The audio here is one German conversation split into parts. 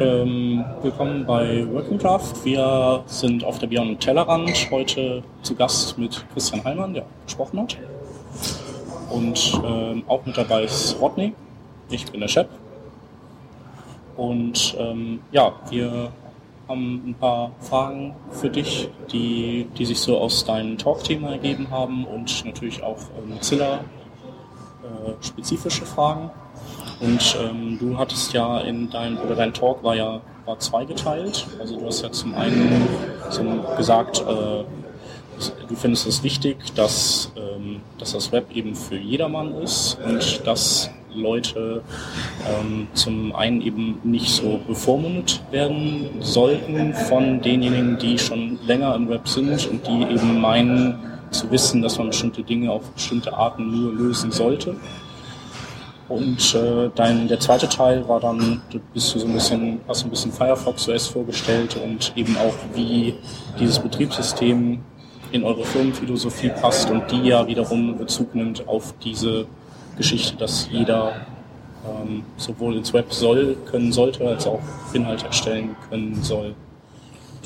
ähm, willkommen bei Working Draft. Wir sind auf der Beyond Tellerrand heute zu Gast mit Christian Heilmann, der gesprochen hat. Und ähm, auch mit dabei ist Rodney. Ich bin der Chef. Und ähm, ja, wir haben ein paar Fragen für dich, die, die sich so aus deinem Talk-Thema ergeben haben und natürlich auch äh, Mozilla-spezifische äh, Fragen. Und ähm, du hattest ja in deinem, oder dein Talk war ja war zweigeteilt. Also du hast ja zum einen zum gesagt, äh, du findest es wichtig, dass, ähm, dass das Web eben für jedermann ist und dass Leute ähm, zum einen eben nicht so bevormundet werden sollten von denjenigen, die schon länger im Web sind und die eben meinen zu wissen, dass man bestimmte Dinge auf bestimmte Arten nur lösen sollte. Und äh, dein, der zweite Teil war dann, du bist so ein bisschen, hast ein bisschen Firefox OS vorgestellt und eben auch, wie dieses Betriebssystem in eure Firmenphilosophie passt und die ja wiederum Bezug nimmt auf diese Geschichte, dass jeder ähm, sowohl ins Web soll, können sollte, als auch Inhalte erstellen können soll.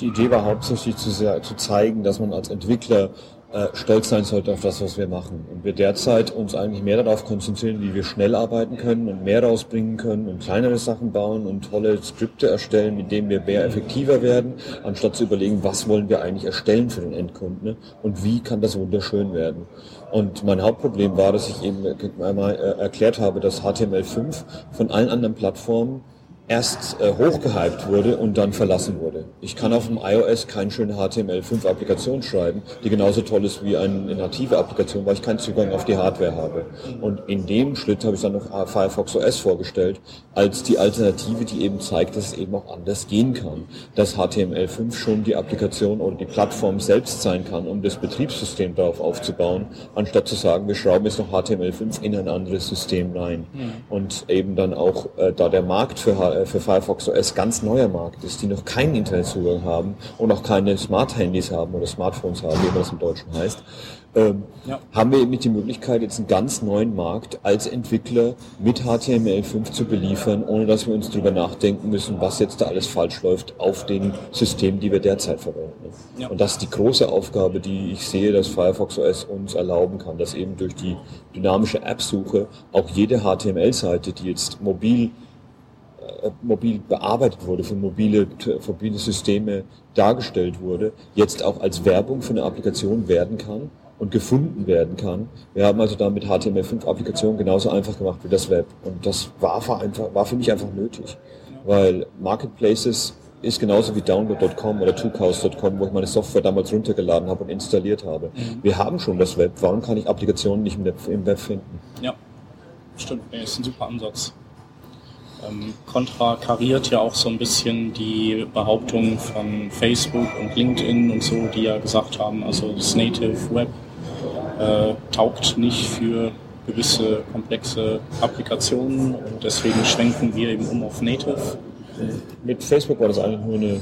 Die Idee war hauptsächlich zu, sehr, zu zeigen, dass man als Entwickler äh, stolz sein sollte auf das, was wir machen. Und wir derzeit uns eigentlich mehr darauf konzentrieren, wie wir schnell arbeiten können und mehr rausbringen können und kleinere Sachen bauen und tolle Skripte erstellen, mit denen wir mehr effektiver werden, anstatt zu überlegen, was wollen wir eigentlich erstellen für den Endkunden ne? und wie kann das wunderschön werden. Und mein Hauptproblem war, dass ich eben einmal äh, erklärt habe, dass HTML5 von allen anderen Plattformen erst äh, hochgehypt wurde und dann verlassen wurde. Ich kann auf dem iOS keine schöne HTML5-Applikation schreiben, die genauso toll ist wie eine native Applikation, weil ich keinen Zugang auf die Hardware habe. Und in dem Schritt habe ich dann noch Firefox OS vorgestellt, als die Alternative, die eben zeigt, dass es eben auch anders gehen kann. Dass HTML5 schon die Applikation oder die Plattform selbst sein kann, um das Betriebssystem darauf aufzubauen, anstatt zu sagen, wir schrauben jetzt noch HTML5 in ein anderes System rein. Mhm. Und eben dann auch, äh, da der Markt für HTML äh, für Firefox OS ganz neuer Markt ist, die noch keinen Internetzugang haben und auch keine Smart-Handys haben oder Smartphones haben, wie man das im Deutschen heißt, ähm, ja. haben wir eben die Möglichkeit, jetzt einen ganz neuen Markt als Entwickler mit HTML5 zu beliefern, ohne dass wir uns darüber nachdenken müssen, was jetzt da alles falsch läuft auf den Systemen, die wir derzeit verwenden. Ja. Und das ist die große Aufgabe, die ich sehe, dass Firefox OS uns erlauben kann, dass eben durch die dynamische App-Suche auch jede HTML-Seite, die jetzt mobil äh, mobil bearbeitet wurde, für mobile, für mobile Systeme dargestellt wurde, jetzt auch als Werbung für eine Applikation werden kann und gefunden werden kann. Wir haben also da mit HTML5-Applikationen genauso einfach gemacht wie das Web. Und das war für, einfach, war für mich einfach nötig, weil Marketplaces ist genauso wie download.com oder twocows.com, wo ich meine Software damals runtergeladen habe und installiert habe. Mhm. Wir haben schon das Web, warum kann ich Applikationen nicht im Web, im Web finden? Ja, stimmt, das ist ein super Ansatz. Ähm, Contra kariert ja auch so ein bisschen die Behauptung von Facebook und LinkedIn und so, die ja gesagt haben, also das Native Web äh, taugt nicht für gewisse komplexe Applikationen und deswegen schwenken wir eben um auf Native. Mit Facebook war das eigentlich nur eine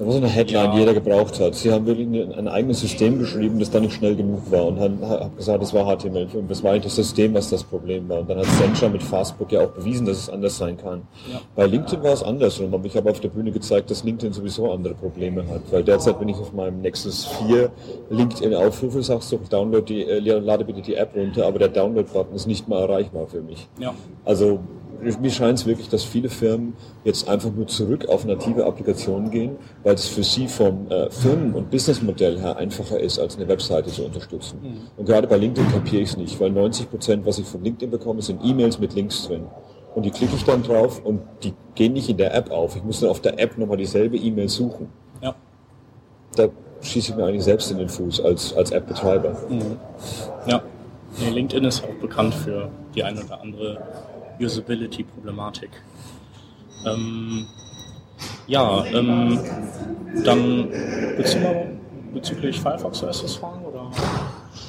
das war so eine Headline, die jeder gebraucht hat. Sie haben wirklich ein eigenes System geschrieben, das dann nicht schnell genug war und haben hab gesagt, das war HTML5. Das war eigentlich das System, was das Problem war. Und dann hat Sencha mit Fastbook ja auch bewiesen, dass es anders sein kann. Ja. Bei LinkedIn war es anders. Und ich habe auf der Bühne gezeigt, dass LinkedIn sowieso andere Probleme hat. Weil derzeit, wenn ich auf meinem Nexus 4 LinkedIn aufrufe, sagst du, download die, äh, lade bitte die App runter, aber der Download-Button ist nicht mal erreichbar für mich. Ja. Also mir scheint es wirklich, dass viele Firmen jetzt einfach nur zurück auf native Applikationen gehen, weil es für sie vom äh, Firmen- und Businessmodell her einfacher ist, als eine Webseite zu unterstützen. Mhm. Und gerade bei LinkedIn kapiere ich es nicht, weil 90 Prozent, was ich von LinkedIn bekomme, sind E-Mails mit Links drin. Und die klicke ich dann drauf und die gehen nicht in der App auf. Ich muss dann auf der App nochmal dieselbe E-Mail suchen. Ja. Da schieße ich mir eigentlich selbst in den Fuß als, als App-Betreiber. Mhm. Ja. Nee, LinkedIn ist auch bekannt für die eine oder andere Usability-Problematik. Ähm, ja, ähm, dann willst du mal bezüglich Firefox OS was fragen? Oder?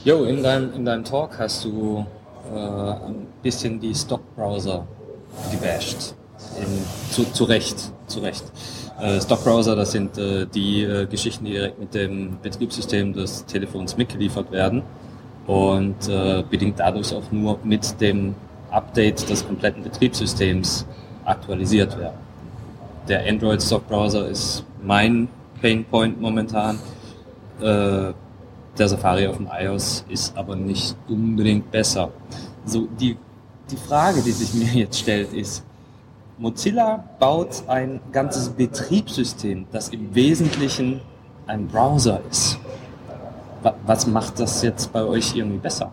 Jo, in deinem, in deinem Talk hast du äh, ein bisschen die Stock-Browser gebasht. In, zu, zu Recht, zu Recht. Äh, Stock-Browser, das sind äh, die äh, Geschichten, die direkt mit dem Betriebssystem des Telefons mitgeliefert werden und äh, bedingt dadurch auch nur mit dem Update des kompletten Betriebssystems aktualisiert werden. der Android Stock Browser ist mein Pain Point momentan. Äh, der Safari auf dem iOS ist aber nicht unbedingt besser. So, die, die Frage, die sich mir jetzt stellt, ist, Mozilla baut ein ganzes Betriebssystem, das im Wesentlichen ein Browser ist. Was macht das jetzt bei euch irgendwie besser?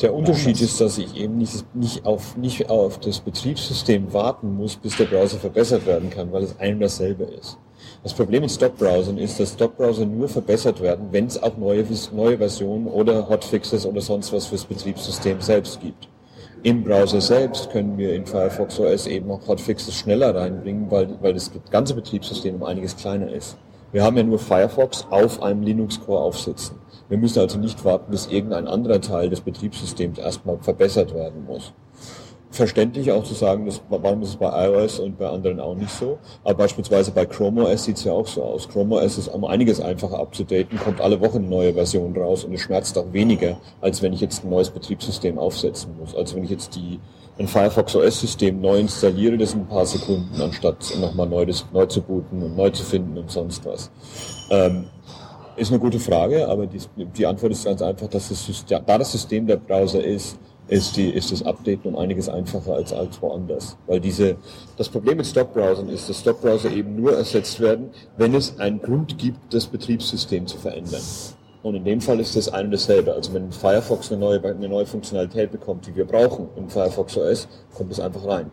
Der Unterschied ist, dass ich eben nicht, nicht, auf, nicht auf das Betriebssystem warten muss, bis der Browser verbessert werden kann, weil es ein und dasselbe ist. Das Problem mit Stockbrowsern ist, dass Stockbrowser nur verbessert werden, wenn es auch neue, neue Versionen oder Hotfixes oder sonst was fürs Betriebssystem selbst gibt. Im Browser selbst können wir in Firefox OS eben auch Hotfixes schneller reinbringen, weil, weil das ganze Betriebssystem um einiges kleiner ist. Wir haben ja nur Firefox auf einem Linux-Core aufsitzen. Wir müssen also nicht warten, bis irgendein anderer Teil des Betriebssystems erstmal verbessert werden muss verständlich auch zu sagen, dass, warum ist es bei iOS und bei anderen auch nicht so. Aber beispielsweise bei Chrome OS sieht es ja auch so aus. Chrome OS ist um einiges einfacher abzudaten, kommt alle Wochen eine neue Version raus und es schmerzt auch weniger, als wenn ich jetzt ein neues Betriebssystem aufsetzen muss. Also wenn ich jetzt die, ein Firefox OS System neu installiere, das in ein paar Sekunden, anstatt nochmal neu, neu zu booten und neu zu finden und sonst was. Ähm, ist eine gute Frage, aber die, die Antwort ist ganz einfach, dass das System, da das System der Browser ist, ist, die, ist das Update um einiges einfacher als, als woanders. Weil diese, das Problem mit Stockbrowsern ist, dass Stockbrowser eben nur ersetzt werden, wenn es einen Grund gibt, das Betriebssystem zu verändern. Und in dem Fall ist das ein und dasselbe. Also wenn Firefox eine neue, eine neue Funktionalität bekommt, die wir brauchen in Firefox OS, kommt es einfach rein.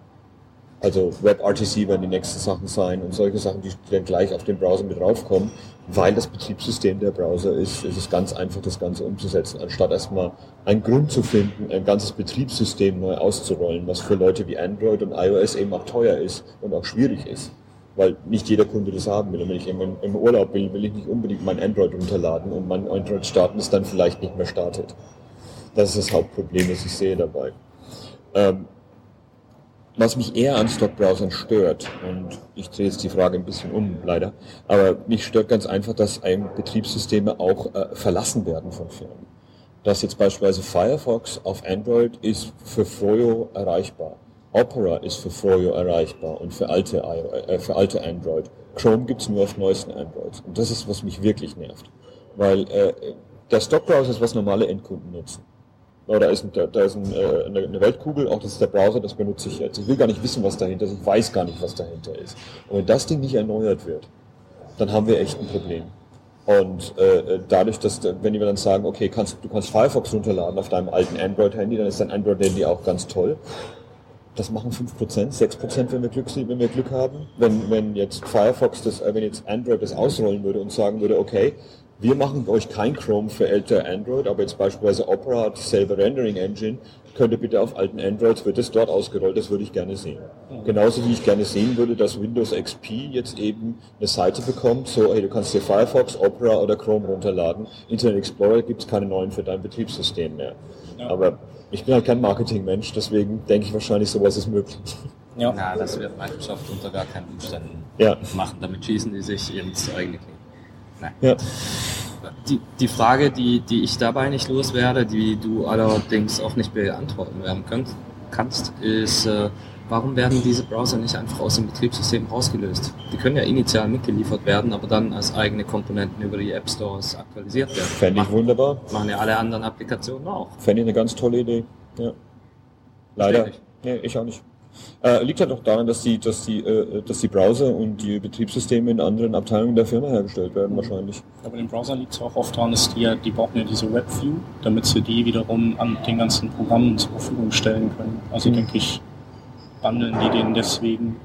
Also WebRTC werden die nächsten Sachen sein und solche Sachen, die dann gleich auf den Browser mit draufkommen, weil das Betriebssystem der Browser ist, ist es ganz einfach, das Ganze umzusetzen, anstatt erstmal einen Grund zu finden, ein ganzes Betriebssystem neu auszurollen, was für Leute wie Android und iOS eben auch teuer ist und auch schwierig ist. Weil nicht jeder Kunde das haben will. Und wenn ich im Urlaub bin, will ich nicht unbedingt mein Android runterladen und mein Android starten, das dann vielleicht nicht mehr startet. Das ist das Hauptproblem, das ich sehe dabei. Ähm, was mich eher an Stockbrowsern stört, und ich drehe jetzt die Frage ein bisschen um, leider, aber mich stört ganz einfach, dass einem Betriebssysteme auch äh, verlassen werden von Firmen. Dass jetzt beispielsweise Firefox auf Android ist für Froyo erreichbar. Opera ist für Froyo erreichbar und für alte, äh, für alte Android. Chrome gibt's nur auf neuesten Androids. Und das ist, was mich wirklich nervt. Weil äh, der Stockbrowser ist, was normale Endkunden nutzen. Da ist, ein, da ist ein, äh, eine Weltkugel, auch das ist der Browser, das benutze ich jetzt. Ich will gar nicht wissen, was dahinter ist, ich weiß gar nicht, was dahinter ist. Und wenn das Ding nicht erneuert wird, dann haben wir echt ein Problem. Und äh, dadurch, dass, wenn wir dann sagen, okay, kannst, du kannst Firefox runterladen auf deinem alten Android-Handy, dann ist dein Android-Handy auch ganz toll. Das machen 5%, 6%, wenn wir Glück, wenn wir Glück haben. Wenn, wenn jetzt Firefox das, äh, wenn jetzt Android das ausrollen würde und sagen würde, okay, wir machen euch kein Chrome für ältere Android, aber jetzt beispielsweise Opera hat dieselbe Rendering Engine. Könnt ihr bitte auf alten Androids, wird das dort ausgerollt, das würde ich gerne sehen. Mhm. Genauso wie ich gerne sehen würde, dass Windows XP jetzt eben eine Seite bekommt, so, hey, du kannst dir Firefox, Opera oder Chrome runterladen. Internet Explorer gibt es keine neuen für dein Betriebssystem mehr. Ja. Aber ich bin halt kein Marketingmensch, deswegen denke ich wahrscheinlich, sowas ist möglich. Ja, Na, das wird Microsoft unter gar keinen Umständen ja. machen. Damit schießen die sich ins eigene Knie. Nein. Ja. Die, die Frage, die, die ich dabei nicht loswerde, die du allerdings auch nicht beantworten werden könnt, kannst, ist, äh, warum werden diese Browser nicht einfach aus dem Betriebssystem rausgelöst? Die können ja initial mitgeliefert werden, aber dann als eigene Komponenten über die App Stores aktualisiert werden. Fände ich wunderbar. Machen ja alle anderen Applikationen auch. Fände ich eine ganz tolle Idee. Ja. Leider. Nee, ich auch nicht. Äh, liegt halt auch daran, dass die, dass, die, äh, dass die Browser und die Betriebssysteme in anderen Abteilungen der Firma hergestellt werden, wahrscheinlich. Aber den Browser liegt es auch oft daran, dass die, die brauchen ja diese WebView, damit sie die wiederum an den ganzen Programmen zur Verfügung stellen können. Also mhm. denke ich, bundeln die den deswegen,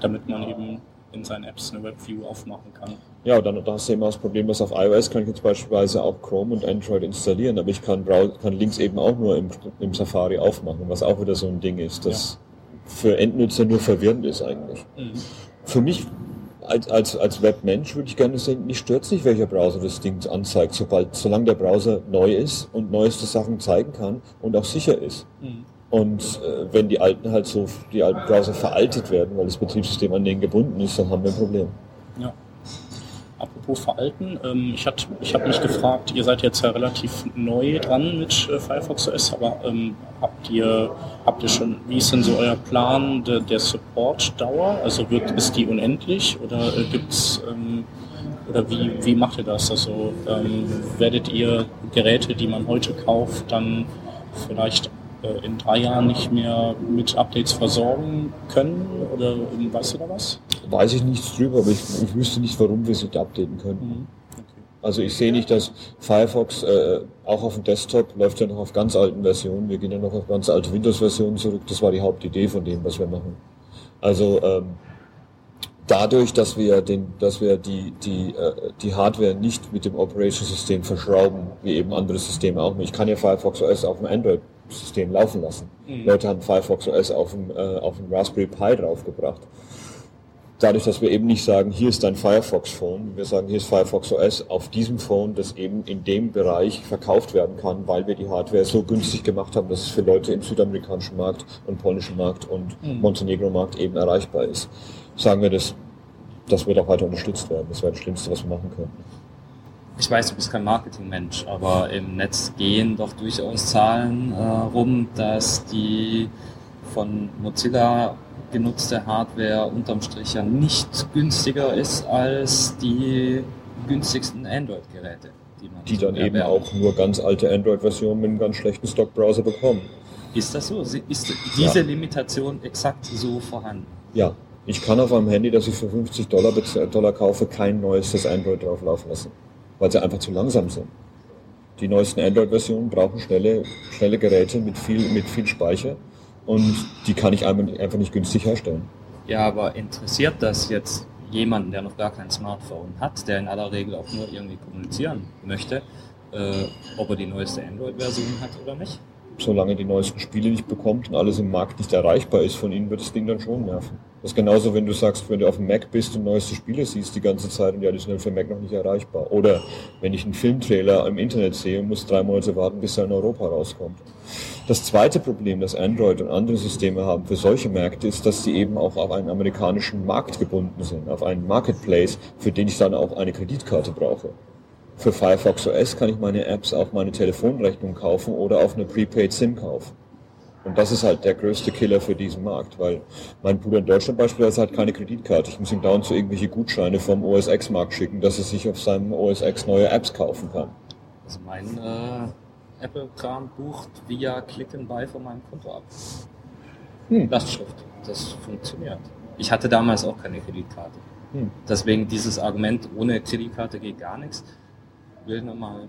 damit man eben in seinen Apps eine WebView aufmachen kann. Ja, dann da hast du immer das Problem, dass auf iOS kann ich jetzt beispielsweise auch Chrome und Android installieren, aber ich kann, kann Links eben auch nur im, im Safari aufmachen, was auch wieder so ein Ding ist, das ja für Endnutzer nur verwirrend ist eigentlich. Mhm. Für mich als, als, als Webmensch würde ich gerne sehen, mich stört es nicht, welcher Browser das Ding anzeigt, sobald, solange der Browser neu ist und neueste Sachen zeigen kann und auch sicher ist. Mhm. Und äh, wenn die alten halt so, die alten Browser veraltet werden, weil das Betriebssystem an denen gebunden ist, dann haben wir ein Problem. Ja. Apropos veralten, ähm, ich, hat, ich habe mich gefragt, ihr seid jetzt ja relativ neu dran mit äh, Firefox OS, aber ähm, habt ihr habt ihr schon, wie ist denn so euer Plan de, der Support-Dauer? Also wird, ist die unendlich oder äh, gibt's ähm, oder wie, wie macht ihr das? Also ähm, werdet ihr Geräte, die man heute kauft, dann vielleicht äh, in drei Jahren nicht mehr mit Updates versorgen können? Oder weißt du da was? Weiß ich nichts drüber, aber ich, ich wüsste nicht, warum wir es nicht updaten können. Mhm. Also ich sehe nicht, dass Firefox äh, auch auf dem Desktop läuft ja noch auf ganz alten Versionen. Wir gehen ja noch auf ganz alte Windows-Versionen zurück. Das war die Hauptidee von dem, was wir machen. Also ähm, dadurch, dass wir den, dass wir die die äh, die Hardware nicht mit dem Operation-System verschrauben, wie eben andere Systeme auch nicht. Ich kann ja Firefox OS auf dem Android-System laufen lassen. Mhm. Leute haben Firefox OS auf dem äh, auf dem Raspberry Pi draufgebracht dadurch, dass wir eben nicht sagen, hier ist dein Firefox Phone, wir sagen, hier ist Firefox OS auf diesem Phone, das eben in dem Bereich verkauft werden kann, weil wir die Hardware so günstig gemacht haben, dass es für Leute im südamerikanischen Markt und polnischen Markt und Mhm. Montenegro Markt eben erreichbar ist. Sagen wir das, das wird auch weiter unterstützt werden. Das wäre das Schlimmste, was wir machen können. Ich weiß, du bist kein Marketingmensch, aber im Netz gehen doch durchaus Zahlen äh, rum, dass die von Mozilla genutzte Hardware unterm Strich ja nicht günstiger ist als die günstigsten Android-Geräte, die man Die so dann eben auch nur ganz alte Android-Versionen mit einem ganz schlechten Stock-Browser bekommen. Ist das so? Ist diese Limitation exakt so vorhanden? Ja, ich kann auf einem Handy, das ich für 50 Dollar, Dollar kaufe, kein neuestes Android drauflaufen lassen, weil sie einfach zu langsam sind. Die neuesten Android-Versionen brauchen schnelle, schnelle Geräte mit viel, mit viel Speicher und die kann ich einfach nicht günstig herstellen. Ja, aber interessiert das jetzt jemanden, der noch gar kein Smartphone hat, der in aller Regel auch nur irgendwie kommunizieren möchte, äh, ob er die neueste Android-Version hat oder nicht? Solange die neuesten Spiele nicht bekommt und alles im Markt nicht erreichbar ist von ihnen, wird das Ding dann schon nerven. Das ist genauso, wenn du sagst, wenn du auf dem Mac bist und neueste Spiele siehst die ganze Zeit und ja, die sind halt für Mac noch nicht erreichbar. Oder wenn ich einen Filmtrailer im Internet sehe und muss drei Monate warten, bis er in Europa rauskommt. Das zweite Problem, das Android und andere Systeme haben für solche Märkte, ist, dass sie eben auch auf einen amerikanischen Markt gebunden sind, auf einen Marketplace, für den ich dann auch eine Kreditkarte brauche. Für Firefox OS kann ich meine Apps auf meine Telefonrechnung kaufen oder auf eine Prepaid SIM kaufen. Und das ist halt der größte Killer für diesen Markt, weil mein Bruder in Deutschland beispielsweise hat keine Kreditkarte. Ich muss ihm dauernd so irgendwelche Gutscheine vom OS X-Markt schicken, dass er sich auf seinem OS X neue Apps kaufen kann. Also mein äh, Apple-Kram bucht via Click and Buy von meinem Konto ab. Hm. Lastschrift. Das funktioniert. Ich hatte damals auch keine Kreditkarte. Hm. Deswegen dieses Argument, ohne Kreditkarte geht gar nichts, will nochmal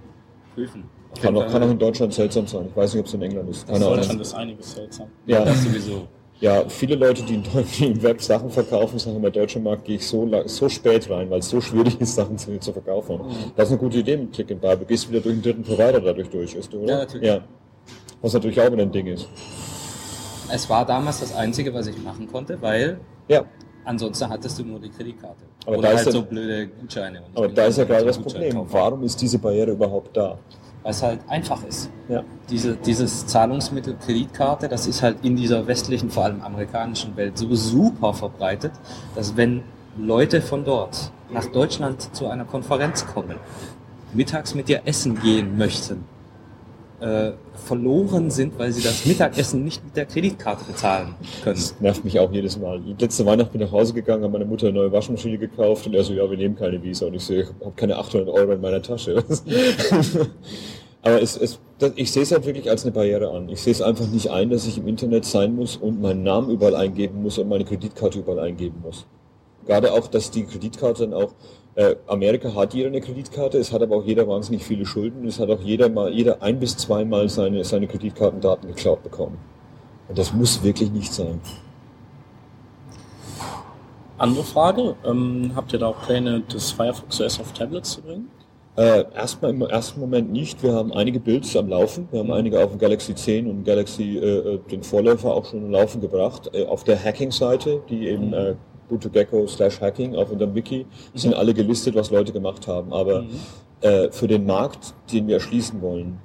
prüfen. Kann auch, kann auch in Deutschland seltsam sein. Ich weiß nicht, ob es in England ist. In Deutschland ist einiges seltsam. Ja, Das sowieso. ja, viele Leute, die, im Web Sachen verkaufen, sagen immer, deutscher Markt gehe ich so, la- so spät rein, weil es so schwierig ist, Sachen zu, zu verkaufen. Das ist eine gute Idee mit Click and Buy. Du gehst wieder durch einen dritten Provider dadurch durch, ist du, oder? Ja, natürlich. Ja. Was natürlich auch wieder ein Ding ist. Es war damals das Einzige, was ich machen konnte, weil Ja, ansonsten hattest du nur die Kreditkarte. Aber Oder da halt ist ja- so blöde Gutscheine. Aber da ist ja gerade das Problem. Gutscheinkaufer. Warum ist diese Barriere überhaupt da? Weil es halt einfach ist. Ja. Diese, dieses Zahlungsmittel Kreditkarte, das ist halt in dieser westlichen, vor allem amerikanischen Welt so super verbreitet, dass wenn Leute von dort nach Deutschland zu einer Konferenz kommen, mittags mit dir essen gehen möchten, äh, verloren sind, weil sie das Mittagessen nicht mit der Kreditkarte bezahlen können. Das nervt mich auch jedes Mal. Letzte Weihnachten bin ich nach Hause gegangen, habe meiner Mutter eine neue Waschmaschine gekauft und er so, ja, wir nehmen keine Visa. Und ich so, ich habe keine 800 Euro in meiner Tasche. Aber es, es, ich sehe es halt wirklich als eine Barriere an. Ich sehe es einfach nicht ein, dass ich im Internet sein muss und meinen Namen überall eingeben muss und meine Kreditkarte überall eingeben muss. Gerade auch, dass die Kreditkarte dann auch, äh, Amerika hat jeder eine Kreditkarte, es hat aber auch jeder wahnsinnig viele Schulden, es hat auch jeder mal, jeder ein bis zweimal seine, seine Kreditkartendaten geklaut bekommen. Und das muss wirklich nicht sein. Andere Frage, ähm, habt ihr da auch Pläne, das Firefox OS auf Tablets zu bringen? Äh, erstmal im ersten Moment nicht. Wir haben einige Builds am Laufen. Wir haben einige auf dem Galaxy 10 und Galaxy, äh, äh, den Vorläufer, auch schon am Laufen gebracht. Äh, auf der Hacking-Seite, die eben BlueToGecko slash Hacking auf unserem Wiki, sind alle gelistet, was Leute gemacht haben. Aber äh, für den Markt, den wir erschließen wollen,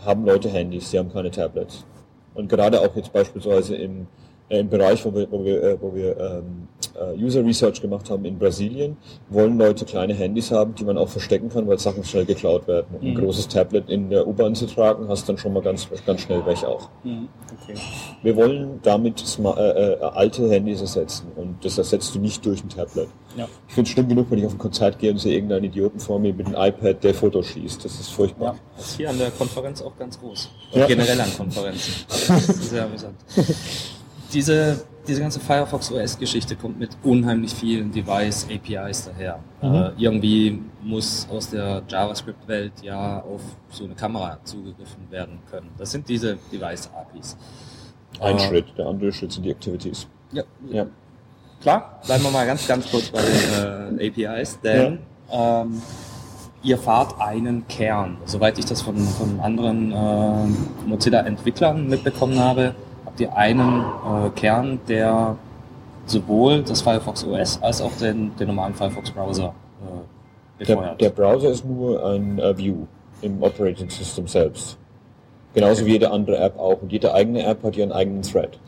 haben Leute Handys, sie haben keine Tablets. Und gerade auch jetzt beispielsweise im, im Bereich, wo wir, wo wir, äh, wo wir ähm, äh, User Research gemacht haben in Brasilien, wollen Leute kleine Handys haben, die man auch verstecken kann, weil Sachen schnell geklaut werden. Mhm. Ein großes Tablet in der U-Bahn zu tragen, hast dann schon mal ganz, ganz schnell weg auch. Mhm. Okay. Wir wollen damit äh, äh, alte Handys ersetzen und das ersetzt du nicht durch ein Tablet. Ja. Ich finde es schlimm genug, wenn ich auf ein Konzert gehe und sehe irgendeinen Idioten vor mir mit einem iPad, der Fotos schießt. Das ist furchtbar. Ja, das ist hier an der Konferenz auch ganz groß. Ja. generell an Konferenzen. Das ist sehr amüsant. diese, diese ganze Firefox OS-Geschichte kommt mit unheimlich vielen Device-APIs daher. Mhm. Äh, irgendwie muss aus der JavaScript-Welt ja auf so eine Kamera zugegriffen werden können. Das sind diese Device-APIs. Ein äh, Schritt, der andere Schritt sind die Activities. Ja. ja. Klar, bleiben wir mal ganz, ganz kurz bei den äh, APIs, denn ja. ähm, ihr fahrt einen Kern. Soweit ich das von, von anderen äh, Mozilla-Entwicklern mitbekommen habe, ihr einen äh, Kern, der sowohl das Firefox OS als auch den, den normalen Firefox Browser äh, befeuert. Der, der, Browser ist nur ein uh, View im Operating System selbst. Genauso wie jede andere App auch. Und jede eigene App hat ihren eigenen Thread.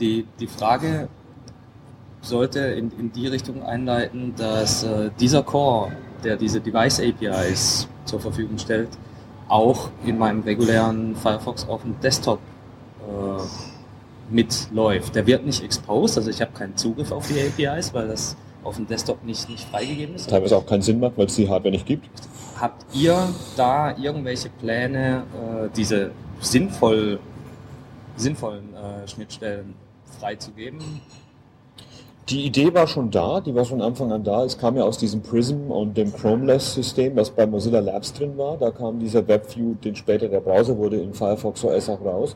Die, die Frage sollte in, in die Richtung einleiten, dass äh, dieser Core, der diese Device APIs zur Verfügung stellt, auch in meinem regulären Firefox auf dem Desktop äh, mitläuft. Der wird nicht exposed, also ich habe keinen Zugriff auf die APIs, weil das auf dem Desktop nicht, nicht freigegeben ist. Teilweise auch keinen Sinn macht, weil es die Hardware nicht gibt. Habt ihr da irgendwelche Pläne, äh, diese sinnvoll, sinnvollen äh, Schnittstellen freizugeben? Die Idee war schon da, die war von Anfang an da. Es kam ja aus diesem Prism und dem Chromeless-System, was bei Mozilla Labs drin war. Da kam dieser WebView, den später der Browser wurde, in Firefox OS auch raus.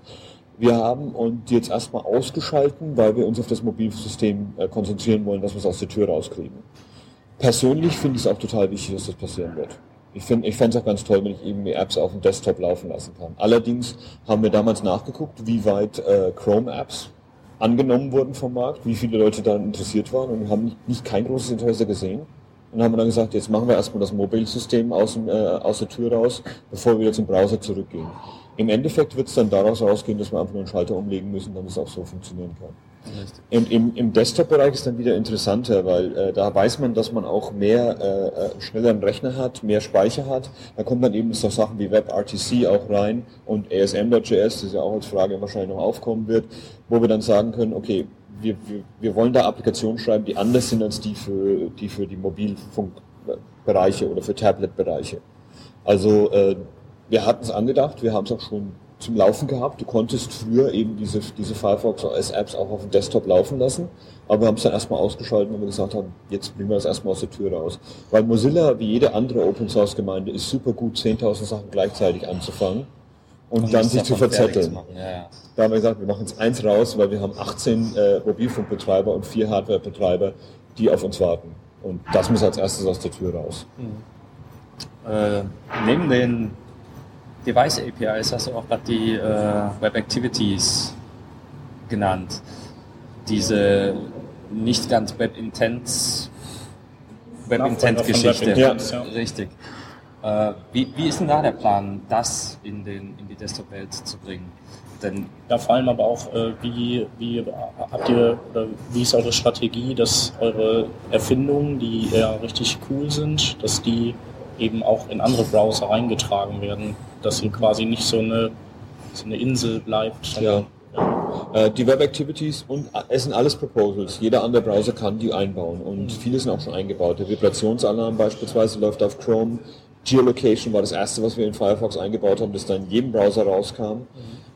Wir haben uns jetzt erstmal ausgeschalten, weil wir uns auf das Mobilsystem äh, konzentrieren wollen, dass wir es aus der Tür rauskriegen. Persönlich finde ich es auch total wichtig, dass das passieren wird. Ich fände es auch ganz toll, wenn ich irgendwie Apps auf dem Desktop laufen lassen kann. Allerdings haben wir damals nachgeguckt, wie weit äh, Chrome-Apps angenommen wurden vom Markt, wie viele Leute daran interessiert waren und haben nicht, nicht kein großes Interesse gesehen. Und haben dann gesagt, jetzt machen wir erstmal das Mobilsystem aus, äh, aus der Tür raus, bevor wir wieder zum Browser zurückgehen. Im Endeffekt wird es dann daraus rausgehen, dass wir einfach nur einen Schalter umlegen müssen, damit es auch so funktionieren kann. Und im, im Desktop-Bereich ist dann wieder interessanter, weil äh, da weiß man, dass man auch mehr äh, äh schnelleren Rechner hat, mehr Speicher hat. Da kommen dann eben so Sachen wie WebRTC auch rein und ASM.js, das ja auch als Frage wahrscheinlich noch aufkommen wird, wo wir dann sagen können, okay, wir, wir, wir wollen da Applikationen schreiben, die anders sind als die für die, für die Mobilfunkbereiche oder für Tablet-Bereiche. Also äh, wir hatten es angedacht, wir haben es auch schon zum Laufen gehabt. Du konntest früher eben diese, diese Firefox OS Apps auch auf dem Desktop laufen lassen, aber wir haben es dann erstmal ausgeschaltet, weil wir gesagt haben, jetzt bringen wir das erstmal aus der Tür raus. Weil Mozilla, wie jede andere Open Source Gemeinde, ist super gut, 10.000 Sachen gleichzeitig anzufangen und, und dann sich zu verzetteln. Ja, ja. Da haben wir gesagt, wir machen jetzt eins raus, weil wir haben 18 äh, Mobilfunkbetreiber und vier Hardwarebetreiber, die auf uns warten. Und das muss als erstes aus der Tür raus. Mhm. Äh, neben den Device APIs hast du auch gerade die äh, Web Activities genannt. Diese nicht ganz Web Intense Web Intent Geschichte. Ja. Richtig. Äh, wie, wie ist denn da der Plan, das in, den, in die Desktop-Welt zu bringen? Denn ja, vor allem aber auch, äh, wie, wie habt ihr, oder wie ist eure Strategie, dass eure Erfindungen, die ja richtig cool sind, dass die eben auch in andere Browser reingetragen werden, dass sie quasi nicht so eine, so eine Insel bleibt. Ja. ja. Äh, die Web Activities und es sind alles Proposals. Jeder andere Browser kann die einbauen und mhm. viele sind auch schon eingebaut. Der Vibrationsalarm beispielsweise läuft auf Chrome. Geolocation war das erste, was wir in Firefox eingebaut haben, das dann in jedem Browser rauskam. Mhm.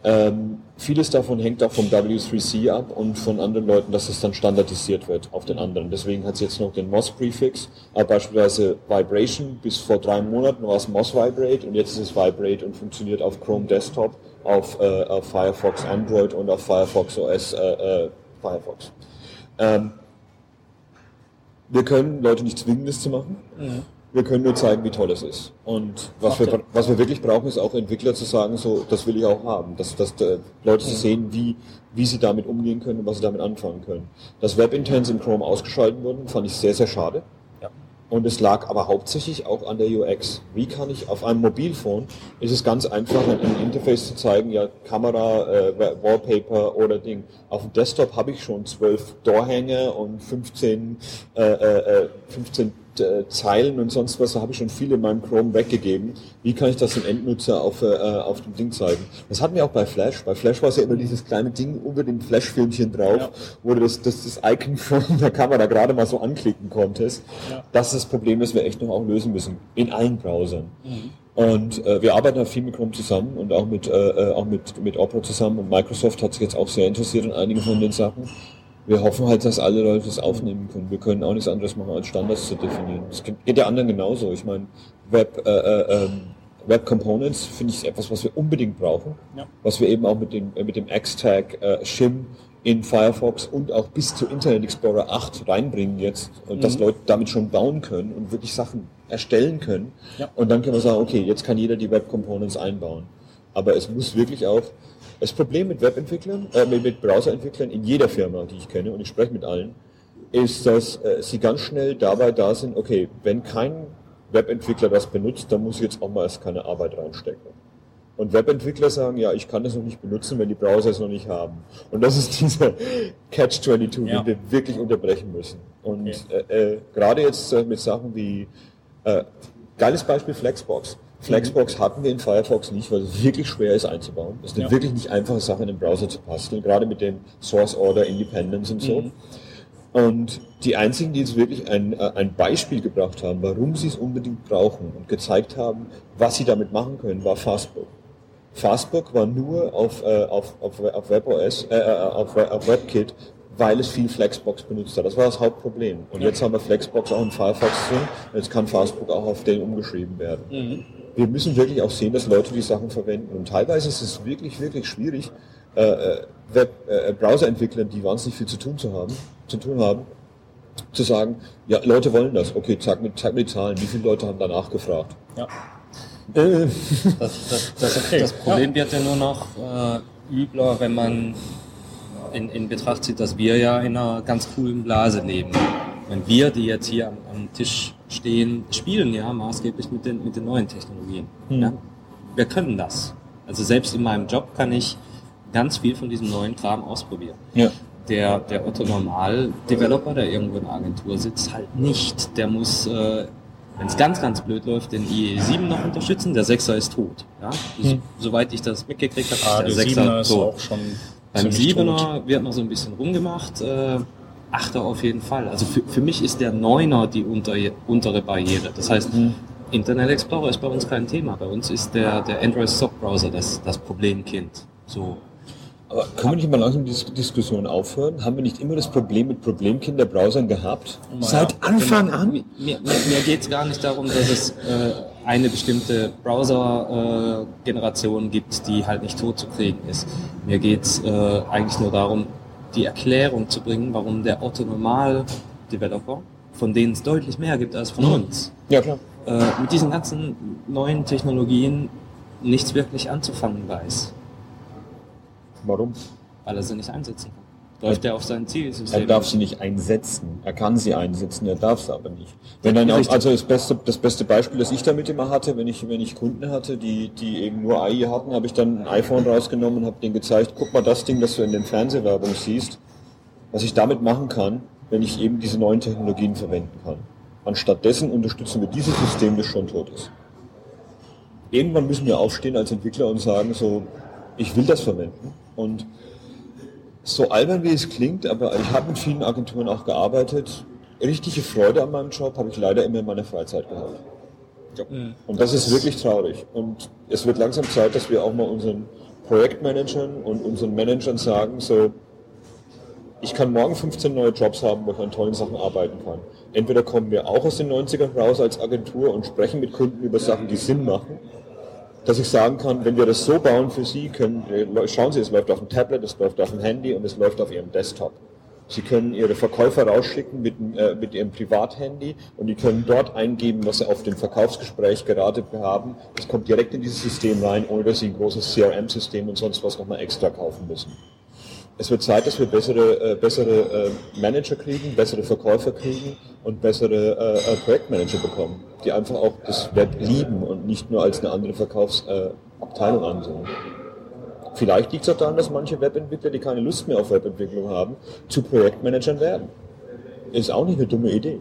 Ähm, vieles davon hängt auch vom W3C ab und von anderen Leuten, dass es dann standardisiert wird auf den anderen. Deswegen hat es jetzt noch den MOS-Prefix, aber beispielsweise Vibration, bis vor drei Monaten war es MOS Vibrate und jetzt ist es Vibrate und funktioniert auf Chrome Desktop, auf, äh, auf Firefox Android und auf Firefox OS äh, äh, Firefox. Ähm, wir können Leute nicht zwingen, das zu machen. Mhm. Wir können nur zeigen, wie toll es ist. Und was wir, was wir wirklich brauchen, ist auch Entwickler zu sagen, so, das will ich auch haben. Dass, dass äh, Leute zu sehen, wie, wie sie damit umgehen können und was sie damit anfangen können. Dass Webintents in Chrome ausgeschaltet wurden, fand ich sehr, sehr schade. Und es lag aber hauptsächlich auch an der UX. Wie kann ich auf einem Mobilphone, ist es ganz einfach, ein Interface zu zeigen, ja, Kamera, äh, Wallpaper oder Ding. Auf dem Desktop habe ich schon zwölf Dorhänge und 15, äh, äh, 15 äh, Zeilen und sonst was, da habe ich schon viel in meinem Chrome weggegeben. Wie kann ich das dem Endnutzer auf, äh, auf dem Ding zeigen? Das hatten wir auch bei Flash. Bei Flash war es ja immer dieses kleine Ding über dem Flash-Filmchen drauf, ja. wo du das, das, das Icon von der Kamera gerade mal so anklicken konntest. Ja. Das ist das Problem, das wir echt noch auch lösen müssen. In allen Browsern. Mhm. Und äh, wir arbeiten auch viel mit Chrome zusammen und auch mit, äh, äh auch mit, mit Opera zusammen. Und Microsoft hat sich jetzt auch sehr interessiert in einigen von den Sachen wir hoffen halt, dass alle Leute das aufnehmen können. Wir können auch nichts anderes machen, als Standards zu definieren. Das geht der anderen genauso. Ich meine, Web, äh, äh, ähm, Web Components finde ich etwas, was wir unbedingt brauchen, ja. was wir eben auch mit dem, mit dem X-Tag äh, Shim in Firefox und auch bis zu Internet Explorer 8 reinbringen jetzt und mhm. dass Leute damit schon bauen können und wirklich Sachen erstellen können. Ja. Und dann können wir sagen, okay, jetzt kann jeder die Web Components einbauen. Aber es muss wirklich auch das Problem mit Webentwicklern, äh, mit Browserentwicklern in jeder Firma, die ich kenne, und ich spreche mit allen, ist, dass äh, sie ganz schnell dabei da sind, okay, wenn kein Webentwickler das benutzt, dann muss ich jetzt auch mal erst keine Arbeit reinstecken. Und Webentwickler sagen, ja, ich kann das noch nicht benutzen, wenn die Browser es noch nicht haben. Und das ist dieser Catch-22, ja. den wir wirklich unterbrechen müssen. Und okay. äh, äh, gerade jetzt äh, mit Sachen wie, äh, geiles Beispiel Flexbox. Flexbox hatten wir in Firefox nicht, weil es wirklich schwer ist einzubauen. Es ist eine ja. wirklich nicht einfache Sache in den Browser zu basteln, gerade mit dem Source Order Independence und so. Mhm. Und die einzigen, die jetzt wirklich ein, äh, ein Beispiel gebracht haben, warum sie es unbedingt brauchen und gezeigt haben, was sie damit machen können, war Fastbook. Fastbook war nur auf, äh, auf, auf, auf WebOS, äh, äh auf, auf WebKit weil es viel Flexbox benutzt hat. Das war das Hauptproblem. Und ja. jetzt haben wir Flexbox auch in Firefox drin. Jetzt kann Fastbook auch auf den umgeschrieben werden. Mhm wir müssen wirklich auch sehen, dass Leute die Sachen verwenden. Und teilweise ist es wirklich, wirklich schwierig, äh, äh Web, äh, Browser-Entwicklern, die wahnsinnig viel zu tun zu haben, zu tun haben, zu sagen, ja, Leute wollen das. Okay, zeig mir, zeig mir die Zahlen. Wie viele Leute haben danach gefragt? Ja. Äh. Das, das, das, okay. das, Problem ja. wird ja nur noch äh, übler, wenn man in, in Betracht zieht, dass wir ja in einer ganz coolen Blase leben. Wenn wir, die jetzt hier am, am Tisch stehen, spielen ja maßgeblich mit den, mit den neuen Technologien. Hm. Ja? Wir können das. Also selbst in meinem Job kann ich ganz viel von diesem neuen Kram ausprobieren. Ja. Der, der Otto Normal-Developer, der irgendwo in der Agentur sitzt, halt nicht. Der muss, äh, wenn es ganz, ganz blöd läuft, den IE7 noch unterstützen. Der 6er ist tot. Ja? Hm. Soweit ich das mitgekriegt habe, ah, ist der 6er tot. Beim 7er tot. wird noch so ein bisschen rumgemacht. Äh, Achter auf jeden Fall. Also für, für mich ist der Neuner die unter, untere Barriere. Das heißt, mhm. Internet Explorer ist bei uns kein Thema. Bei uns ist der, der Android Stock Browser das, das Problemkind. So. Aber können wir nicht mal langsam die Diskussion aufhören? Haben wir nicht immer das Problem mit Problemkinderbrowsern gehabt? Oh Seit Anfang genau. an? Mir, mir, mir geht es gar nicht darum, dass es äh, eine bestimmte Browser-Generation äh, gibt, die halt nicht tot zu kriegen ist. Mir geht es äh, eigentlich nur darum, die Erklärung zu bringen, warum der Otto Normal Developer, von denen es deutlich mehr gibt als von uns, ja, klar. Äh, mit diesen ganzen neuen Technologien nichts wirklich anzufangen weiß. Warum? Weil er sie nicht einsetzen kann läuft er auf sein Zielsystem. Er darf sie nicht einsetzen. Er kann sie einsetzen, er darf sie aber nicht. Wenn dann auch, also das beste, das beste Beispiel, das ich damit immer hatte, wenn ich, wenn ich Kunden hatte, die, die eben nur AI hatten, habe ich dann ein iPhone rausgenommen und habe denen gezeigt, guck mal das Ding, das du in den Fernsehwerbung siehst, was ich damit machen kann, wenn ich eben diese neuen Technologien verwenden kann. Anstattdessen unterstützen wir dieses System, das schon tot ist. Irgendwann müssen wir aufstehen als Entwickler und sagen so, ich will das verwenden und so albern wie es klingt, aber ich habe mit vielen Agenturen auch gearbeitet. Richtige Freude an meinem Job habe ich leider immer in meiner Freizeit gehabt. Ja. Mhm. Und das ist wirklich traurig. Und es wird langsam Zeit, dass wir auch mal unseren Projektmanagern und unseren Managern sagen, so, ich kann morgen 15 neue Jobs haben, wo ich an tollen Sachen arbeiten kann. Entweder kommen wir auch aus den 90ern raus als Agentur und sprechen mit Kunden über Sachen, die Sinn machen, dass ich sagen kann, wenn wir das so bauen für Sie, können, äh, schauen Sie, es läuft auf dem Tablet, es läuft auf dem Handy und es läuft auf Ihrem Desktop. Sie können Ihre Verkäufer rausschicken mit, äh, mit Ihrem Privathandy und die können dort eingeben, was Sie auf dem Verkaufsgespräch gerade haben. Das kommt direkt in dieses System rein, ohne dass Sie ein großes CRM-System und sonst was nochmal extra kaufen müssen. Es wird Zeit, dass wir bessere, äh, bessere äh, Manager kriegen, bessere Verkäufer kriegen und bessere äh, äh Projektmanager bekommen, die einfach auch das Web lieben und nicht nur als eine andere Verkaufsabteilung ansehen. Vielleicht liegt es auch daran, dass manche Webentwickler, die keine Lust mehr auf Webentwicklung haben, zu Projektmanagern werden. Ist auch nicht eine dumme Idee.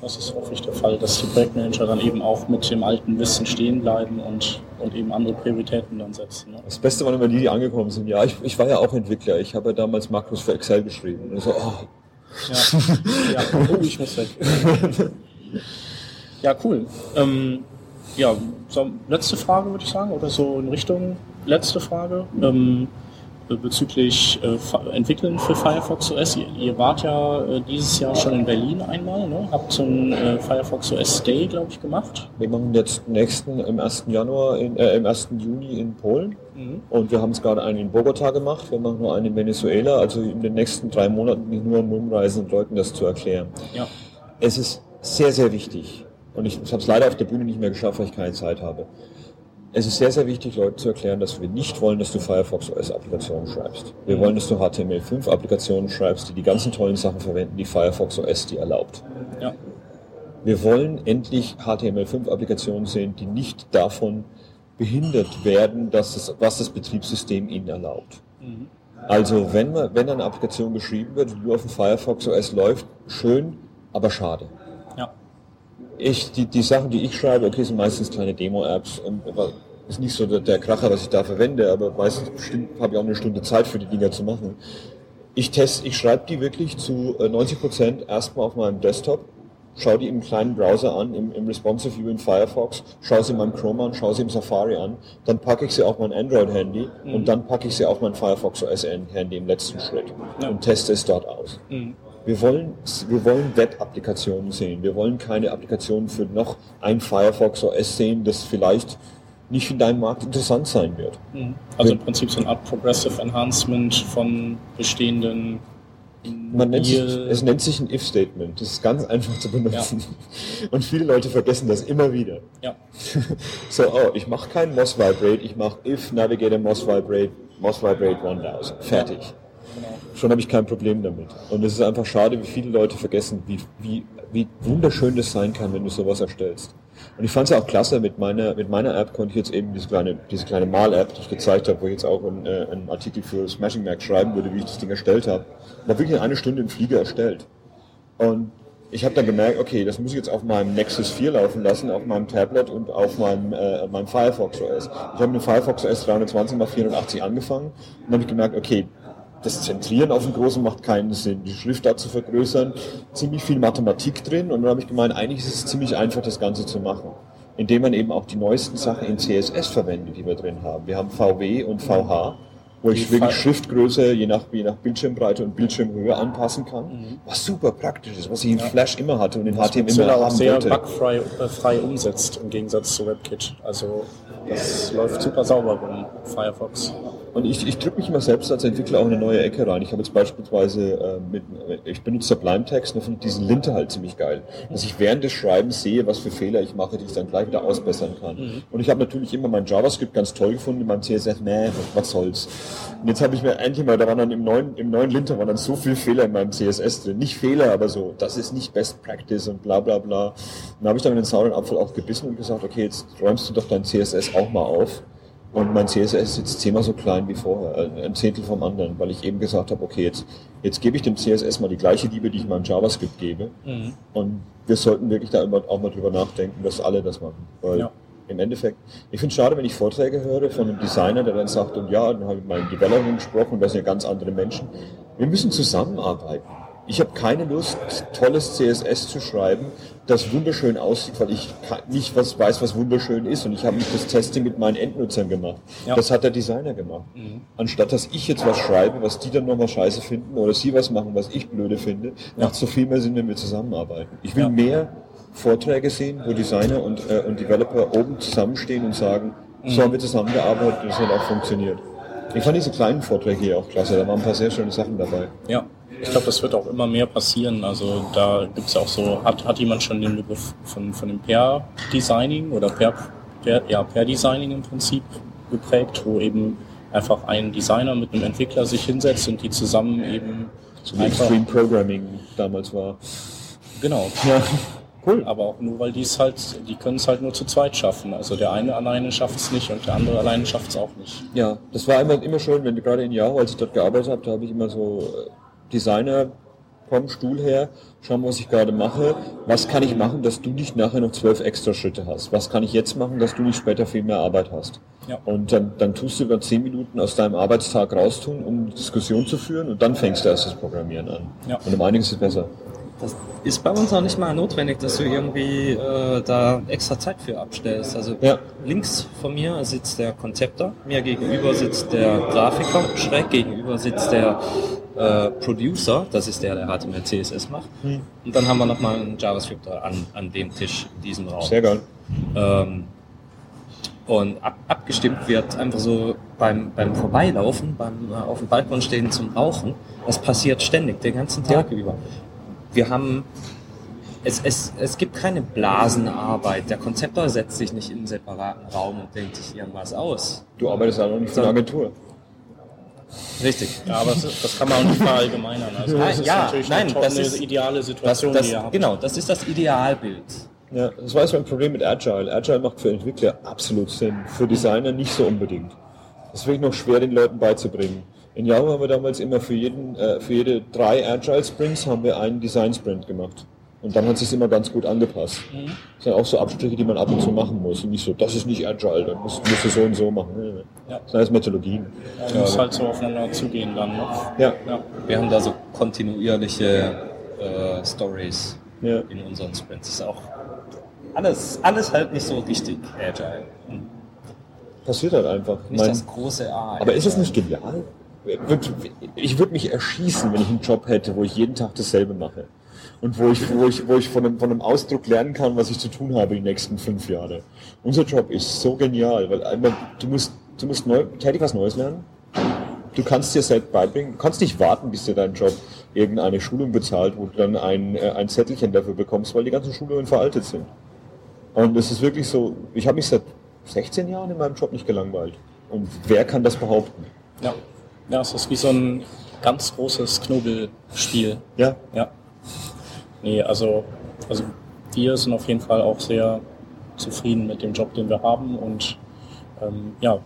Das ist häufig der Fall, dass die Projektmanager dann eben auch mit dem alten Wissen stehen bleiben und, und eben andere Prioritäten dann setzen. Ne? Das Beste waren immer die, die angekommen sind. Ja, ich, ich war ja auch Entwickler. Ich habe ja damals Makros für Excel geschrieben. Und so, oh. ja. ja, oh, ich muss weg. ja, cool. Ähm, ja, so, letzte Frage würde ich sagen, oder so in Richtung letzte Frage. Ähm, bezüglich äh, Entwickeln für Firefox OS. Ihr, ihr wart ja äh, dieses Jahr schon in Berlin einmal, ne? habt so einen äh, Firefox OS Day, glaube ich, gemacht. Wir machen jetzt nächsten im 1. Januar, in, äh, im 1. Juni in Polen mhm. und wir haben es gerade einen in Bogota gemacht, wir machen nur einen in Venezuela, also in den nächsten drei Monaten nicht nur rumreisen und Leuten das zu erklären. Ja. Es ist sehr, sehr wichtig und ich, ich habe es leider auf der Bühne nicht mehr geschafft, weil ich keine Zeit habe es ist sehr, sehr wichtig, Leuten zu erklären, dass wir nicht wollen, dass du Firefox OS Applikationen schreibst. Wir mhm. wollen, dass du HTML5 Applikationen schreibst, die die ganzen tollen Sachen verwenden, die Firefox OS dir erlaubt. Ja. Wir wollen endlich HTML5 Applikationen sehen, die nicht davon behindert werden, dass das, was das Betriebssystem ihnen erlaubt. Mhm. Also wenn, man, wenn eine Applikation geschrieben wird, die nur auf dem Firefox OS läuft, schön, aber schade ich, die, die Sachen, die ich schreibe, okay, sind meistens kleine Demo-Apps und ist nicht so der, der, Kracher, was ich da verwende, aber meistens habe ich auch eine Stunde Zeit für die Dinger zu machen. Ich teste, ich schreibe die wirklich zu 90 Prozent erstmal auf meinem Desktop, schaue die im kleinen Browser an, im, im Responsive View in Firefox, schaue sie in meinem Chrome an, schaue sie im Safari an, dann packe ich sie auf mein Android-Handy mhm. und dann packe ich sie auf mein Firefox OS-Handy im letzten Schritt ja. und teste es dort aus. Mhm. Wir wollen, wir wollen Web-Applikationen sehen. Wir wollen keine Applikationen für noch ein Firefox OS sehen, das vielleicht nicht in deinem Markt interessant sein wird. Mhm. Also im Prinzip so eine Art Progressive Enhancement von bestehenden man nennt sich, es nennt sich ein If-Statement. Das ist ganz einfach zu benutzen. Ja. Und viele Leute vergessen das immer wieder. Ja. So, oh, ich mache kein Moss Vibrate, ich mache if Navigator Moss Vibrate, Moss Vibrate 1000. Fertig. Schon habe ich kein Problem damit. Und es ist einfach schade, wie viele Leute vergessen, wie, wie, wie wunderschön das sein kann, wenn du sowas erstellst. Und ich fand es auch klasse, mit meiner, mit meiner App konnte ich jetzt eben diese kleine, diese kleine Mal-App, die ich gezeigt habe, wo ich jetzt auch einen, äh, einen Artikel für Smashing Mac schreiben würde, wie ich das Ding erstellt habe, war wirklich in einer Stunde im Flieger erstellt. Und ich habe dann gemerkt, okay, das muss ich jetzt auf meinem Nexus 4 laufen lassen, auf meinem Tablet und auf meinem, äh, meinem Firefox OS. Ich habe mit Firefox OS 320 x 480 angefangen und habe ich gemerkt, okay, das Zentrieren auf dem Großen macht keinen Sinn. Die Schriftart zu vergrößern, ziemlich viel Mathematik drin und dann habe ich gemeint, eigentlich ist es ziemlich einfach, das Ganze zu machen. Indem man eben auch die neuesten Sachen in CSS verwendet, die wir drin haben. Wir haben VW und VH, wo ich wirklich Schriftgröße je nach, je nach Bildschirmbreite und Bildschirmhöhe anpassen kann. Mhm. Was super praktisch ist, was ich in ja. Flash immer hatte und in was HTML immer haben sehr wollte. bugfrei äh, frei umsetzt im Gegensatz zu WebKit. Also das läuft super sauber in Firefox. Und ich, ich drücke mich immer selbst als Entwickler auch in eine neue Ecke rein. Ich habe jetzt beispielsweise äh, mit, ich benutze Sublime Text und finde diesen Linter halt ziemlich geil. Dass ich während des Schreibens sehe, was für Fehler ich mache, die ich dann gleich wieder ausbessern kann. Mhm. Und ich habe natürlich immer mein JavaScript ganz toll gefunden, in meinem CSS, nee, was soll's. Und jetzt habe ich mir endlich mal, da waren dann im neuen, im neuen Linter waren dann so viele Fehler in meinem CSS drin. Nicht Fehler, aber so, das ist nicht Best Practice und bla bla bla. Dann habe ich dann mit den sauren Apfel auch gebissen und gesagt, okay, jetzt räumst du doch dein CSS auch mal auf. Und mein CSS ist jetzt zehnmal so klein wie vorher, äh, ein Zehntel vom anderen, weil ich eben gesagt habe, okay, jetzt, jetzt gebe ich dem CSS mal die gleiche Liebe, die ich meinem JavaScript gebe. Mhm. Und wir sollten wirklich da immer auch mal drüber nachdenken, dass alle das machen. Weil ja. im Endeffekt, ich finde es schade, wenn ich Vorträge höre von einem Designer, der dann sagt, und ja, dann habe ich mit meinem Developer gesprochen, das sind ja ganz andere Menschen. Wir müssen zusammenarbeiten. Ich habe keine Lust, tolles CSS zu schreiben, das wunderschön aussieht, weil ich nicht was weiß, was wunderschön ist. Und ich habe das Testing mit meinen Endnutzern gemacht. Ja. Das hat der Designer gemacht. Mhm. Anstatt dass ich jetzt was schreibe, was die dann nochmal scheiße finden, oder sie was machen, was ich blöde finde, ja. macht so viel mehr Sinn, wenn wir zusammenarbeiten. Ich will ja. mehr Vorträge sehen, wo Designer und, äh, und Developer oben zusammenstehen und sagen, mhm. so haben wir zusammengearbeitet und es hat auch funktioniert. Ich fand diese kleinen Vorträge hier auch klasse, da waren ein paar sehr schöne Sachen dabei. Ja, ich glaube, das wird auch immer mehr passieren. Also da gibt es ja auch so, hat, hat jemand schon den Begriff von, von dem Pair-Designing oder Pair, Pair, ja, Pair-Designing im Prinzip geprägt, wo eben einfach ein Designer mit einem Entwickler sich hinsetzt und die zusammen eben So wie Extreme Programming damals war. Genau. Ja, cool. Aber auch nur, weil die es halt, die können es halt nur zu zweit schaffen. Also der eine alleine schafft es nicht und der andere alleine schafft es auch nicht. Ja, das war immer, immer schön, wenn du gerade in Yahoo, als ich dort gearbeitet habe, da habe ich immer so äh, Designer vom Stuhl her, schauen, was ich gerade mache, was kann ich machen, dass du nicht nachher noch zwölf extra Schritte hast, was kann ich jetzt machen, dass du nicht später viel mehr Arbeit hast. Ja. Und dann, dann tust du über zehn Minuten aus deinem Arbeitstag raustun, um Diskussion zu führen und dann fängst du erst das Programmieren an. Ja. Und um einiges ist es besser. Das ist bei uns auch nicht mal notwendig, dass du irgendwie äh, da extra Zeit für abstellst. Also Ja. links von mir sitzt der Konzepter, mir gegenüber sitzt der Grafiker, schräg gegenüber sitzt der äh, Producer, das ist der, der HTML, CSS macht. Und dann haben wir nochmal einen JavaScripter an, an dem Tisch in diesem Raum. Sehr geil. Ähm, und ab, abgestimmt wird einfach so beim, beim Vorbeilaufen, beim äh, auf dem Balkon stehen zum Rauchen. Das passiert ständig, den ganzen Tag über. Wir haben, es, es, es gibt keine Blasenarbeit. Der Konzeptor setzt sich nicht in einen separaten Raum und denkt sich irgendwas aus. Du arbeitest auch noch nicht für eine Agentur. Richtig. Ja, aber das, das kann man auch nicht verallgemeinern. Also Nein, das ist ja, natürlich nein, eine, tolle, das ist- ideale Das, Situation, das, die ihr habt. genau, das ist das Idealbild. Ja, das war jetzt mein Problem mit Agile. Agile macht für Entwickler absolut Sinn, für Designer nicht so unbedingt. Das ist wirklich noch schwer, den Leuten beizubringen. In Yahoo haben wir damals immer für, jeden, äh, für jede drei Agile Sprints haben wir einen Design Sprint gemacht. Und dann hat sich immer ganz gut angepasst. Das sind auch so Abstriche, die man ab und zu machen muss. Und nicht so, das ist nicht Agile, dann musst, musst du so und so machen. Ja. Das sind alles Methodologien. Ja, man muss halt so aufeinander zugehen dann. Ne? Ja, Ja. Wir haben da so kontinuierliche äh, Stories ja. in unseren Sprints. Ist auch alles, alles halt nicht so richtig agile. Passiert halt einfach. Nicht Mein- das große A. Aber ist es agile. nicht genial? Würd- Ich würde mich erschießen, wenn ich einen Job hätte, wo ich jeden Tag dasselbe mache. Und wo ich, wo ich, wo ich von, einem, von einem Ausdruck lernen kann, was ich zu tun habe die nächsten fünf Jahre. Unser Job ist so genial, weil einmal, du musst, du musst neu, täglich was Neues lernen. Du kannst dir selbst beibringen. Du kannst nicht warten, bis dir dein Job irgendeine Schulung bezahlt, wo du dann ein, äh, ein Zettelchen dafür bekommst, weil die ganzen Schulungen veraltet sind. Und es ist wirklich so, ich habe mich seit 16 Jahren in meinem Job nicht gelangweilt. Und wer kann das behaupten? Ja. Ja, es ist wie so ein ganz großes Knobelspiel. Ja, Ja. Nee, also, also wir sind auf jeden Fall auch sehr zufrieden mit dem Job, den wir haben und ähm, ja,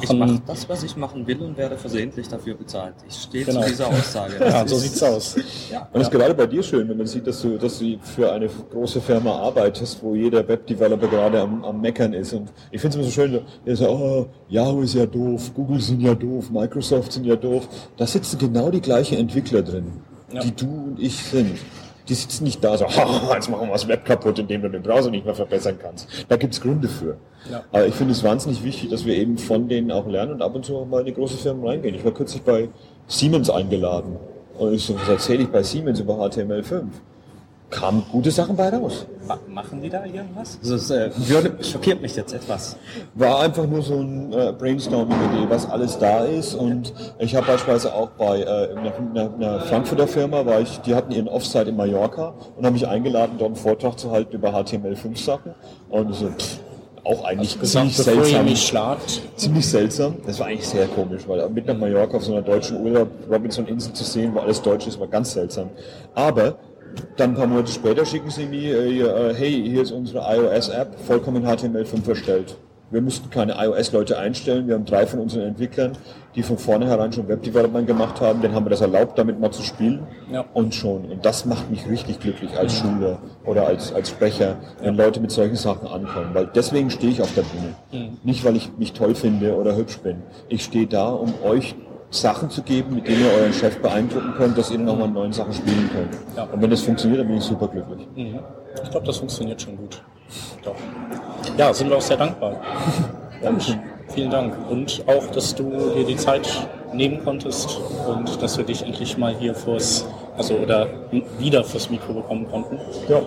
Ich mache machen. das, was ich machen will und werde versehentlich dafür bezahlt. Ich stehe Genau. zu dieser Aussage. ja, Das so ist- sieht's aus. Ja. Und es ist gerade bei dir schön, wenn man sieht, dass du, dass du für eine große Firma arbeitest, wo jeder Webdeveloper gerade am, am Meckern ist. Und ich finde es immer so schön, ihr sagt, oh, Yahoo ist ja doof, Google sind ja doof, Microsoft sind ja doof. Da sitzen genau die gleichen Entwickler drin, Ja. die du und ich sind. Die sitzen nicht da so, "Haha, jetzt machen wir das Web kaputt, indem du den Browser nicht mehr verbessern kannst. Da gibt's Gründe für. Ja. Aber ich finde es wahnsinnig wichtig, dass wir eben von denen auch lernen und ab und zu auch mal in die große Firmen reingehen. Ich war kürzlich bei Siemens eingeladen. Und ich so, was erzähle ich bei Siemens über HTML5? Kamen gute Sachen bei raus. Ma- Machen die da irgendwas? Das äh, würde, schockiert mich jetzt etwas. War einfach nur so ein äh, Brainstorming-Idee, was alles da ist. Und ich habe beispielsweise auch bei äh, einer, einer, einer Frankfurter Firma, war ich, die hatten ihren Offsite in Mallorca und haben mich eingeladen, dort einen Vortrag zu halten über HTML5-Sachen. Und so, pff, auch eigentlich Gesagt, ziemlich seltsam. ziemlich seltsam. Das war eigentlich sehr komisch, weil mitten nach Mallorca auf so einer deutschen Urlaub Robinson-Insel zu sehen, wo alles deutsch ist, war ganz seltsam. Aber dann ein paar Monate später schicken sie mir, äh, äh, hey, hier ist unsere iOS-App, vollkommen HTML5 erstellt. Wir müssten keine iOS-Leute einstellen. Wir haben drei von unseren Entwicklern, die von vornherein schon Web-Development gemacht haben. Denen haben wir das erlaubt, damit mal zu spielen. Ja. Und schon. Und das macht mich richtig glücklich als Schüler oder als, als Sprecher, wenn Leute mit solchen Sachen ankommen. Weil deswegen stehe ich auf der Bühne. Nicht, weil ich mich toll finde oder hübsch bin. Ich stehe da, um euch Sachen zu geben, mit denen ihr euren Chef beeindrucken könnt, dass ihr dann auch mal neuen Sachen spielen könnt. Ja. Und wenn das funktioniert, dann bin ich super glücklich. Mhm. Ich glaube, das funktioniert schon gut. Doch. Ja, sind wir auch sehr dankbar. Dankeschön. Vielen Dank. Und auch, dass du dir die Zeit nehmen konntest und dass wir dich endlich mal hier vors, also oder wieder vors Mikro bekommen konnten. Ja.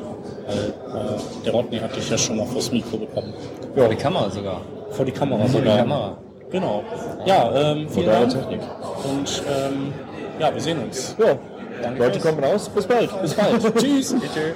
Weil äh, der Rodney hat dich ja schon mal vors Mikro bekommen. Ja, die Kamera sogar. Vor die Kamera Vor die sogar. Kamera. Genau. Ja, ähm, vielen Dank. Technik. Und ähm, ja, wir sehen uns. Ja. Danke Leute kommen raus. Bis bald. Bis bald. Tschüss. Tschüss.